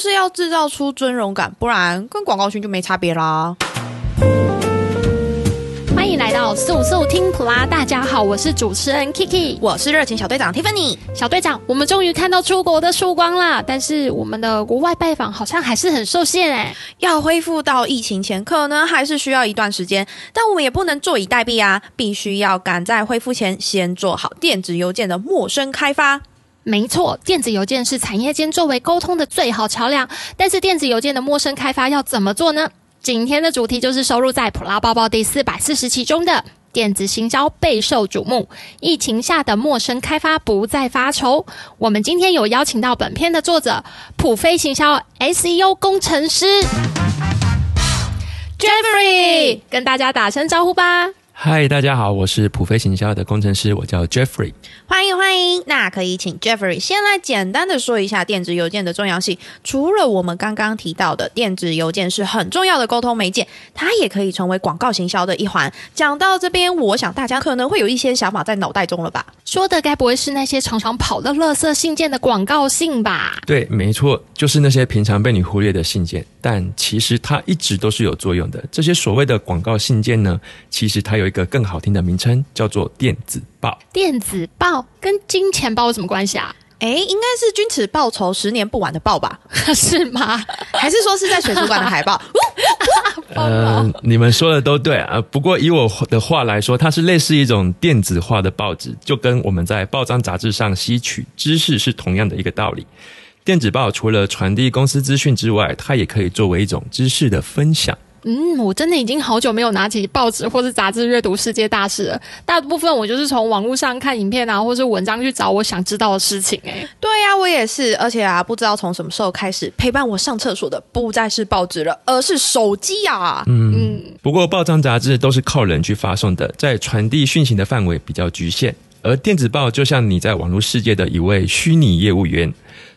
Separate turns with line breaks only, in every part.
就是要制造出尊荣感，不然跟广告群就没差别啦。
欢迎来到速速听普拉，大家好，我是主持人 Kiki，
我是热情小队长 Tiffany。
小队长，我们终于看到出国的曙光啦，但是我们的国外拜访好像还是很受限哎，
要恢复到疫情前，可能还是需要一段时间，但我们也不能坐以待毙啊，必须要赶在恢复前先做好电子邮件的陌生开发。
没错，电子邮件是产业间作为沟通的最好桥梁，但是电子邮件的陌生开发要怎么做呢？今天的主题就是收录在《普拉抱报》第四百四十期中的电子行销备受瞩目，疫情下的陌生开发不再发愁。我们今天有邀请到本篇的作者普飞行销 SEO 工程师 Jeffrey，跟大家打声招呼吧。
嗨，大家好，我是普飞行销的工程师，我叫 Jeffrey。
欢迎欢迎，那可以请 Jeffrey 先来简单的说一下电子邮件的重要性。除了我们刚刚提到的电子邮件是很重要的沟通媒介，它也可以成为广告行销的一环。讲到这边，我想大家可能会有一些想法在脑袋中了吧？
说的该不会是那些常常跑的垃圾信件的广告信吧？
对，没错，就是那些平常被你忽略的信件，但其实它一直都是有作用的。这些所谓的广告信件呢，其实它有一个更好听的名称，叫做电子报。
电子报跟金钱报有什么关系啊？
诶，应该是君子报仇，十年不晚的报吧？
是吗？
还是说是在水族馆的海报？
呃，你们说的都对啊。不过以我的话来说，它是类似一种电子化的报纸，就跟我们在报章杂志上吸取知识是同样的一个道理。电子报除了传递公司资讯之外，它也可以作为一种知识的分享。
嗯，我真的已经好久没有拿起报纸或是杂志阅读世界大事了。大部分我就是从网络上看影片啊，或是文章去找我想知道的事情。哎，
对呀，我也是。而且啊，不知道从什么时候开始，陪伴我上厕所的不再是报纸了，而是手机啊。
嗯嗯。不过报章杂志都是靠人去发送的，在传递讯息的范围比较局限，而电子报就像你在网络世界的一位虚拟业务员。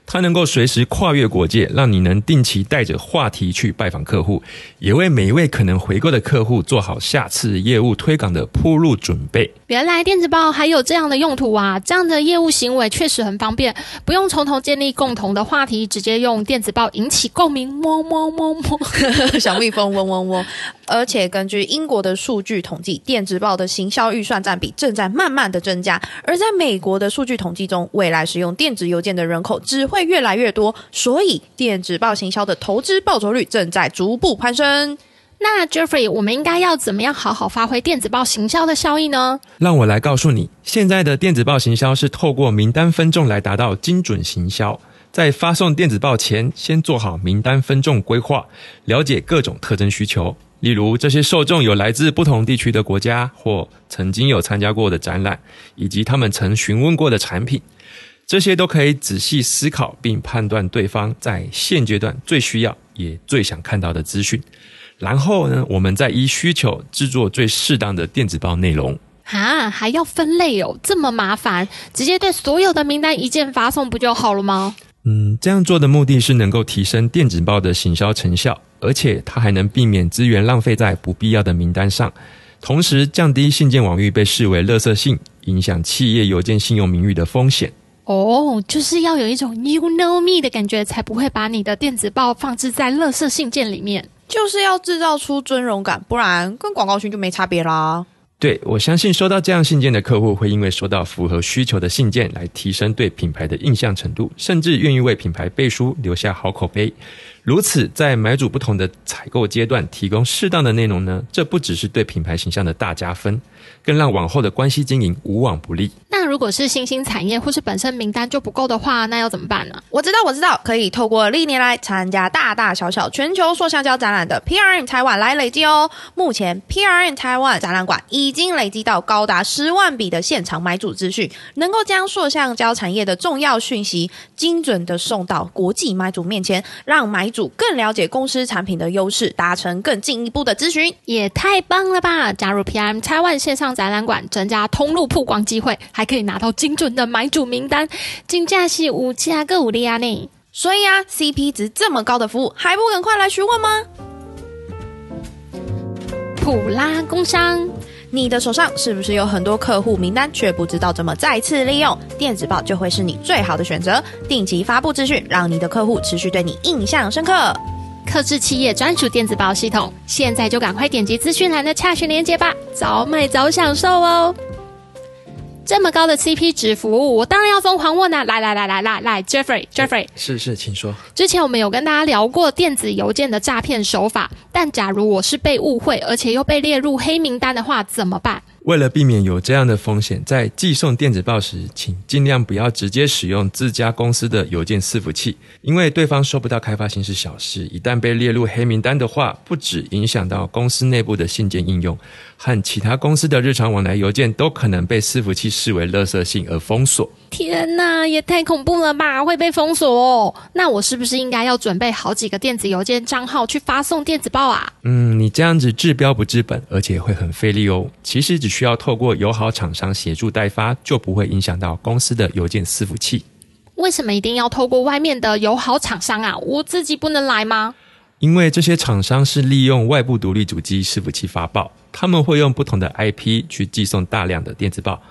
它能够随时跨越国界，让你能定期带着话题去拜访客户，也为每一位可能回购的客户做好下次业务推广的铺路准备。
原来电子报还有这样的用途啊！这样的业务行为确实很方便，不用从头建立共同的话题，直接用电子报引起共鸣。么么么么，
小蜜蜂嗡嗡嗡。而且根据英国的数据统计，电子报的行销预算占比正在慢慢的增加。而在美国的数据统计中，未来使用电子邮件的人口只会越来越多，所以电子报行销的投资报酬率正在逐步攀升。
那 Jeffrey，我们应该要怎么样好好发挥电子报行销的效益呢？
让我来告诉你，现在的电子报行销是透过名单分众来达到精准行销。在发送电子报前，先做好名单分众规划，了解各种特征需求。例如，这些受众有来自不同地区的国家，或曾经有参加过的展览，以及他们曾询问过的产品，这些都可以仔细思考并判断对方在现阶段最需要也最想看到的资讯。然后呢，我们再依需求制作最适当的电子报内容。
啊，还要分类哦，这么麻烦，直接对所有的名单一键发送不就好了吗？
嗯，这样做的目的是能够提升电子报的行销成效。而且它还能避免资源浪费在不必要的名单上，同时降低信件网域被视为垃圾信，影响企业邮件信用名誉的风险。
哦，就是要有一种 you know me 的感觉，才不会把你的电子报放置在垃圾信件里面。
就是要制造出尊荣感，不然跟广告群就没差别啦。
对，我相信收到这样信件的客户会因为收到符合需求的信件来提升对品牌的印象程度，甚至愿意为品牌背书，留下好口碑。如此，在买主不同的采购阶段提供适当的内容呢，这不只是对品牌形象的大加分，更让往后的关系经营无往不利。
那如果是新兴产业或是本身名单就不够的话，那要怎么办呢？
我知道，我知道，可以透过历年来参加大大小小全球塑橡胶展览的 PRM 台湾来累积哦。目前 PRM 台湾展览馆已经累积到高达十万笔的现场买主资讯，能够将塑橡胶产业的重要讯息精准的送到国际买主面前，让买主更了解公司产品的优势，达成更进一步的咨询，
也太棒了吧！加入 PRM 台湾线上展览馆，增加通路曝光机会，还可以拿到精准的买主名单，真的是五价更有利啊！呢，
所以啊，CP 值这么高的服务，还不赶快来询问吗？
普拉工商。
你的手上是不是有很多客户名单，却不知道怎么再次利用？电子报就会是你最好的选择。定期发布资讯，让你的客户持续对你印象深刻。
克制企业专属电子报系统，现在就赶快点击资讯栏的洽询链接吧，早买早享受哦！这么高的 CP 值服务，我当然要疯狂问呐！来来来来来来，Jeffrey，Jeffrey，
是是，请说。
之前我们有跟大家聊过电子邮件的诈骗手法，但假如我是被误会，而且又被列入黑名单的话，怎么办？
为了避免有这样的风险，在寄送电子报时，请尽量不要直接使用自家公司的邮件伺服器，因为对方收不到开发信是小事，一旦被列入黑名单的话，不只影响到公司内部的信件应用，和其他公司的日常往来邮件都可能被伺服器视为垃圾信而封锁。
天哪，也太恐怖了吧！会被封锁哦？那我是不是应该要准备好几个电子邮件账号去发送电子报啊？
嗯，你这样子治标不治本，而且会很费力哦。其实只需要透过友好厂商协助代发，就不会影响到公司的邮件伺服器。
为什么一定要透过外面的友好厂商啊？我自己不能来吗？
因为这些厂商是利用外部独立主机伺服器发报，他们会用不同的 IP 去寄送大量的电子报。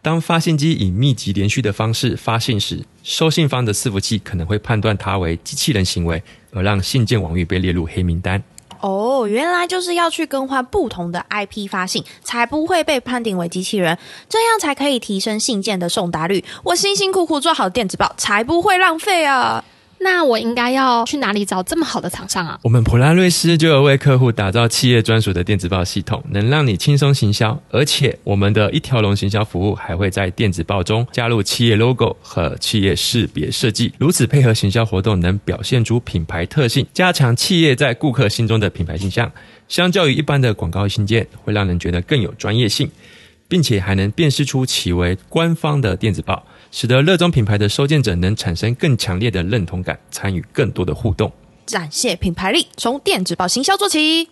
当发信机以密集连续的方式发信时，收信方的伺服器可能会判断它为机器人行为，而让信件网域被列入黑名单。
哦，原来就是要去更换不同的 IP 发信，才不会被判定为机器人，这样才可以提升信件的送达率。我辛辛苦苦做好电子报，才不会浪费啊！
那我应该要去哪里找这么好的厂商啊？
我们普拉瑞斯就有为客户打造企业专属的电子报系统，能让你轻松行销。而且我们的一条龙行销服务还会在电子报中加入企业 logo 和企业识别设计，如此配合行销活动，能表现出品牌特性，加强企业在顾客心中的品牌形象。相较于一般的广告信件，会让人觉得更有专业性，并且还能辨识出其为官方的电子报。使得热衷品牌的收件者能产生更强烈的认同感，参与更多的互动，
展现品牌力，从电子报行销做起。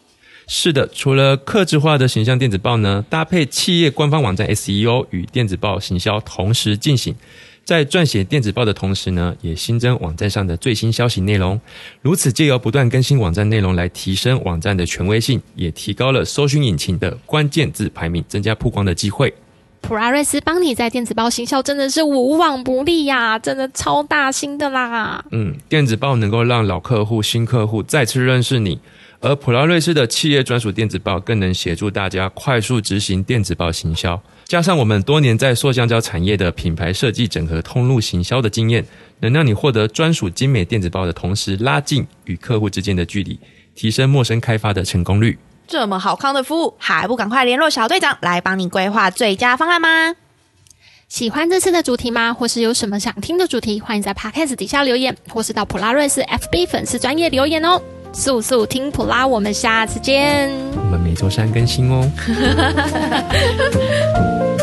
是的，除了客制化的形象电子报呢，搭配企业官方网站 SEO 与电子报行销同时进行，在撰写电子报的同时呢，也新增网站上的最新消息内容。如此借由不断更新网站内容来提升网站的权威性，也提高了搜寻引擎的关键字排名，增加曝光的机会。
普拉瑞斯帮你在电子报行销真的是无往不利呀，真的超大心的啦。
嗯，电子报能够让老客户、新客户再次认识你，而普拉瑞斯的企业专属电子报更能协助大家快速执行电子报行销。加上我们多年在塑橡胶产业的品牌设计整合通路行销的经验，能让你获得专属精美电子报的同时，拉近与客户之间的距离，提升陌生开发的成功率。
这么好康的服务，还不赶快联络小队长来帮你规划最佳方案吗？
喜欢这次的主题吗？或是有什么想听的主题？欢迎在 Podcast 底下留言，或是到普拉瑞斯 FB 粉丝专业留言哦。速速听普拉，我们下次见。
我们每周三更新哦。